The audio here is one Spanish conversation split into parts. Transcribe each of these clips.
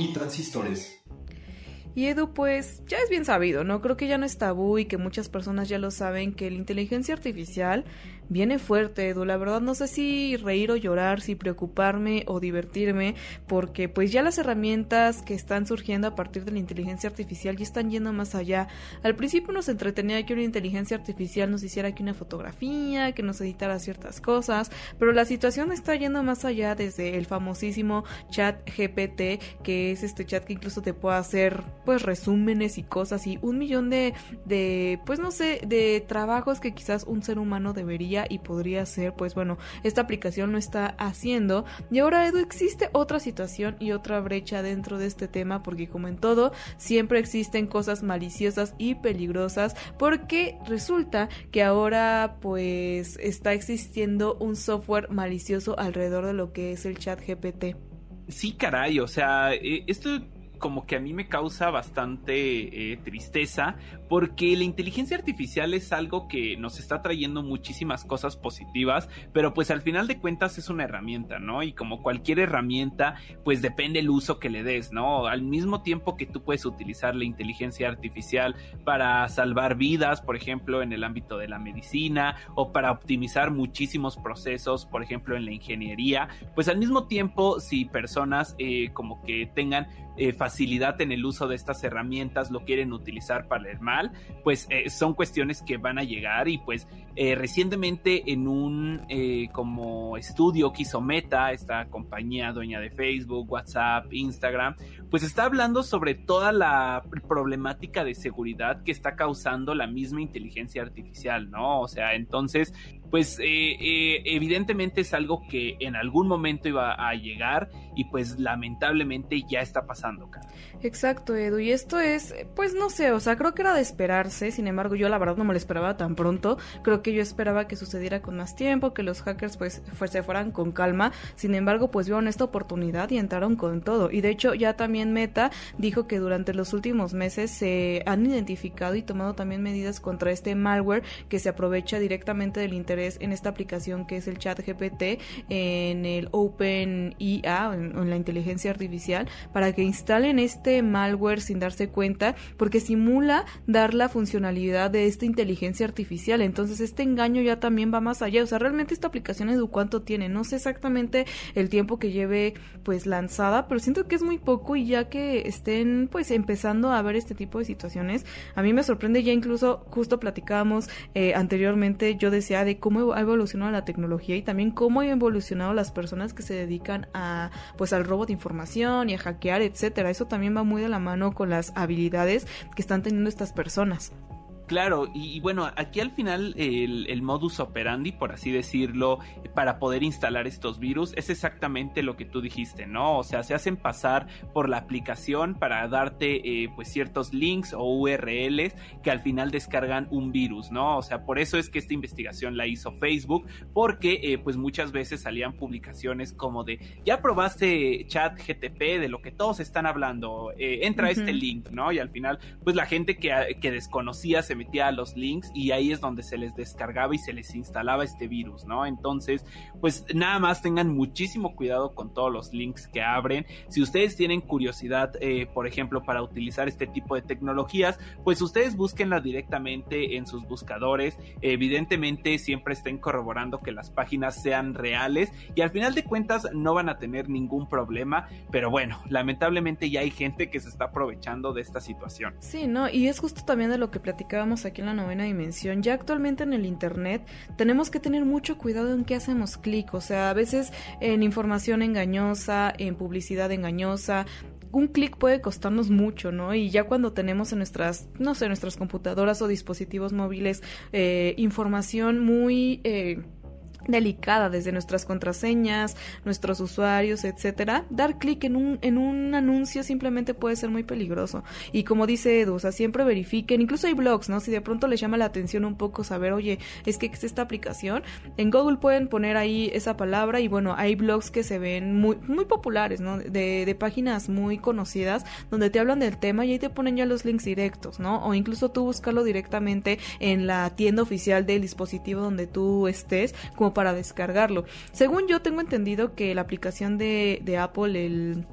y transistores. Y Edu, pues ya es bien sabido, ¿no? Creo que ya no es tabú y que muchas personas ya lo saben que la inteligencia artificial viene fuerte, Edu. La verdad no sé si reír o llorar, si preocuparme o divertirme, porque pues ya las herramientas que están surgiendo a partir de la inteligencia artificial ya están yendo más allá. Al principio nos entretenía que una inteligencia artificial nos hiciera aquí una fotografía, que nos editara ciertas cosas, pero la situación está yendo más allá desde el famosísimo chat GPT, que es este chat que incluso te puede hacer pues resúmenes y cosas y un millón de, de pues no sé, de trabajos que quizás un ser humano debería y podría hacer, pues bueno, esta aplicación lo está haciendo. Y ahora, Edu, existe otra situación y otra brecha dentro de este tema, porque como en todo, siempre existen cosas maliciosas y peligrosas, porque resulta que ahora pues está existiendo un software malicioso alrededor de lo que es el chat GPT. Sí, caray, o sea, eh, esto como que a mí me causa bastante eh, tristeza porque la inteligencia artificial es algo que nos está trayendo muchísimas cosas positivas, pero pues al final de cuentas es una herramienta, ¿no? Y como cualquier herramienta, pues depende el uso que le des, ¿no? Al mismo tiempo que tú puedes utilizar la inteligencia artificial para salvar vidas, por ejemplo, en el ámbito de la medicina o para optimizar muchísimos procesos, por ejemplo, en la ingeniería, pues al mismo tiempo si personas eh, como que tengan eh, facilidad en el uso de estas herramientas, lo quieren utilizar para el mal, pues eh, son cuestiones que van a llegar y pues eh, recientemente en un como estudio que hizo Meta, esta compañía dueña de Facebook, WhatsApp, Instagram, pues está hablando sobre toda la problemática de seguridad que está causando la misma inteligencia artificial, ¿no? O sea, entonces, pues evidentemente es algo que en algún momento iba a llegar y pues lamentablemente ya está pasando Exacto, Edu. Y esto es, pues no sé, o sea, creo que era de esperarse. Sin embargo, yo la verdad no me lo esperaba tan pronto. Creo que yo esperaba que sucediera con más tiempo, que los hackers pues se fueran con calma. Sin embargo, pues vieron esta oportunidad y entraron con todo. Y de hecho, ya también Meta dijo que durante los últimos meses se han identificado y tomado también medidas contra este malware que se aprovecha directamente del interés en esta aplicación que es el chat GPT en el Open IA, en, en la inteligencia artificial, para que instalen este malware sin darse cuenta porque simula dar la funcionalidad de esta inteligencia artificial. Entonces este engaño ya también va más allá. O sea, realmente esta aplicación Edu cuánto tiene. No sé exactamente el tiempo que lleve pues lanzada, pero siento que es muy poco y ya que estén pues empezando a ver este tipo de situaciones, a mí me sorprende ya incluso justo platicábamos eh, anteriormente, yo decía de cómo ha evolucionado la tecnología y también cómo han evolucionado las personas que se dedican a pues al robo de información y a hackear, etc etcétera. Eso también va muy de la mano con las habilidades que están teniendo estas personas. Claro, y, bueno, aquí al final el, modus operandi, por así decirlo, para poder instalar estos virus es exactamente lo que tú dijiste, ¿no? O sea, se hacen pasar por la aplicación para darte eh, pues ciertos links o URLs que al final descargan un virus, ¿no? O sea, por eso es que esta investigación la hizo Facebook, porque eh, pues muchas veces salían publicaciones como de, ya probaste chat GTP de lo que todos están hablando, eh, entra este link, ¿no? Y al final, pues la gente que, que desconocía se metía a los links y ahí es donde se les descargaba y se les instalaba este virus, ¿no? Entonces, pues nada más tengan muchísimo cuidado con todos los links que abren. Si ustedes tienen curiosidad, eh, por ejemplo, para utilizar este tipo de tecnologías, pues ustedes búsquenla directamente en sus buscadores. Evidentemente, siempre estén corroborando que las páginas sean reales y al final de cuentas no van a tener ningún problema, pero bueno, lamentablemente ya hay gente que se está aprovechando de esta situación. Sí, ¿no? Y es justo también de lo que platicábamos aquí en la novena dimensión. Ya actualmente en el Internet tenemos que tener mucho cuidado en qué hacemos clic, o sea, a veces en información engañosa, en publicidad engañosa, un clic puede costarnos mucho, ¿no? Y ya cuando tenemos en nuestras, no sé, nuestras computadoras o dispositivos móviles eh, información muy... Eh, delicada desde nuestras contraseñas, nuestros usuarios, etcétera, dar clic en un, en un anuncio simplemente puede ser muy peligroso. Y como dice Edu, o sea, siempre verifiquen, incluso hay blogs, ¿no? Si de pronto les llama la atención un poco saber, oye, es que es esta aplicación, en Google pueden poner ahí esa palabra y bueno, hay blogs que se ven muy, muy populares, ¿no? De, de páginas muy conocidas donde te hablan del tema y ahí te ponen ya los links directos, ¿no? O incluso tú buscarlo directamente en la tienda oficial del dispositivo donde tú estés, como para descargarlo. Según yo tengo entendido que la aplicación de, de Apple, el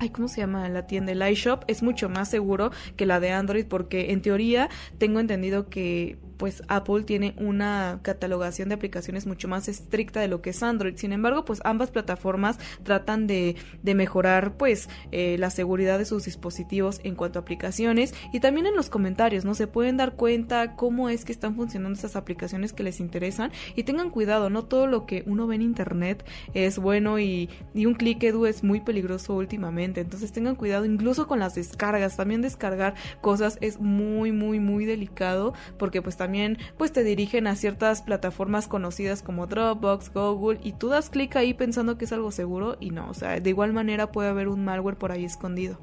Ay, ¿cómo se llama la tienda? El iShop es mucho más seguro que la de Android porque en teoría tengo entendido que pues Apple tiene una catalogación de aplicaciones mucho más estricta de lo que es Android. Sin embargo, pues ambas plataformas tratan de, de mejorar pues eh, la seguridad de sus dispositivos en cuanto a aplicaciones y también en los comentarios, ¿no? Se pueden dar cuenta cómo es que están funcionando esas aplicaciones que les interesan y tengan cuidado, no todo lo que uno ve en internet es bueno y, y un clic edu es muy peligroso últimamente. Entonces tengan cuidado incluso con las descargas. También descargar cosas es muy, muy, muy delicado porque pues también también pues te dirigen a ciertas plataformas conocidas como Dropbox, Google y tú das clic ahí pensando que es algo seguro y no, o sea, de igual manera puede haber un malware por ahí escondido.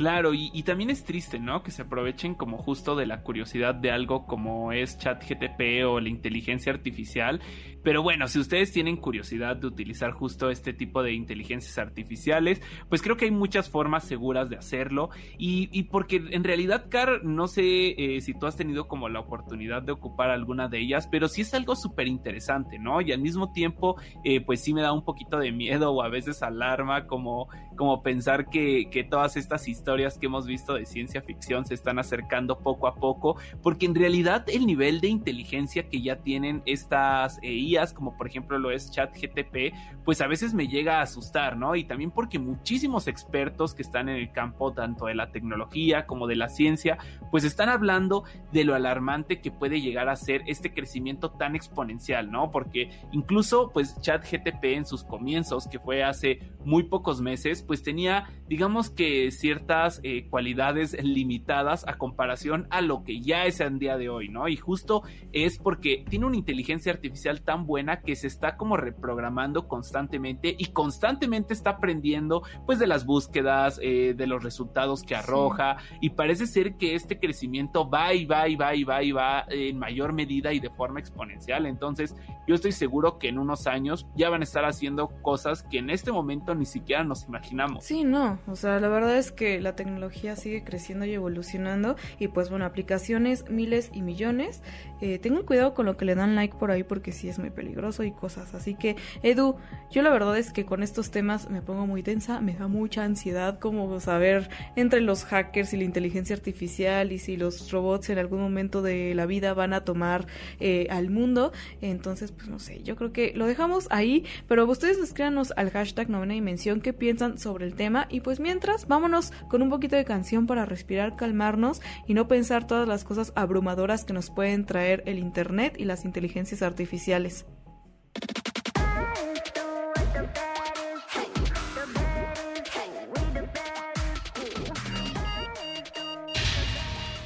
Claro, y, también es triste, ¿no? Que se aprovechen como justo de la curiosidad de algo como es ChatGTP o la inteligencia artificial. Pero bueno, si ustedes tienen curiosidad de utilizar justo este tipo de inteligencias artificiales, pues creo que hay muchas formas seguras de hacerlo. Y, porque en realidad, Car, no sé eh, si tú has tenido como la oportunidad de ocupar alguna de ellas, pero sí es algo súper interesante, ¿no? Y al mismo tiempo, eh, pues sí me da un poquito de miedo o a veces alarma como, como pensar que, que todas estas historias historias que hemos visto de ciencia ficción se están acercando poco a poco, porque en realidad el nivel de inteligencia que ya tienen estas eh, IAs, como por ejemplo lo es ChatGTP, pues a veces me llega a asustar, ¿no? Y también porque muchísimos expertos que están en el campo tanto de la tecnología como de la ciencia, pues están hablando de lo alarmante que puede llegar a ser este crecimiento tan exponencial, ¿no? Porque incluso pues ChatGTP en sus comienzos, que fue hace muy pocos meses, pues tenía digamos que cierta eh, cualidades limitadas a comparación a lo que ya es en día de hoy, ¿no? Y justo es porque tiene una inteligencia artificial tan buena que se está como reprogramando constantemente y constantemente está aprendiendo pues de las búsquedas, eh, de los resultados que arroja y parece ser que este crecimiento va y va y va y va y va en mayor medida y de forma exponencial. Entonces yo estoy seguro que en unos años ya van a estar haciendo cosas que en este momento ni siquiera nos imaginamos. Sí, no, o sea, la verdad es que la tecnología sigue creciendo y evolucionando y pues bueno, aplicaciones miles y millones. Eh, tengan cuidado con lo que le dan like por ahí porque sí es muy peligroso y cosas. Así que Edu, yo la verdad es que con estos temas me pongo muy tensa, me da mucha ansiedad como saber entre los hackers y la inteligencia artificial y si los robots en algún momento de la vida van a tomar eh, al mundo. Entonces, pues no sé, yo creo que lo dejamos ahí, pero ustedes escríbanos al hashtag novena dimensión qué piensan sobre el tema y pues mientras vámonos con un poquito de canción para respirar, calmarnos y no pensar todas las cosas abrumadoras que nos pueden traer el Internet y las inteligencias artificiales.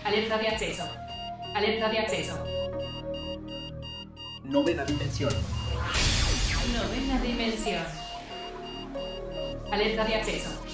Alerta de acceso. Alerta de acceso. Novena dimensión. Novena dimensión. Alerta de acceso.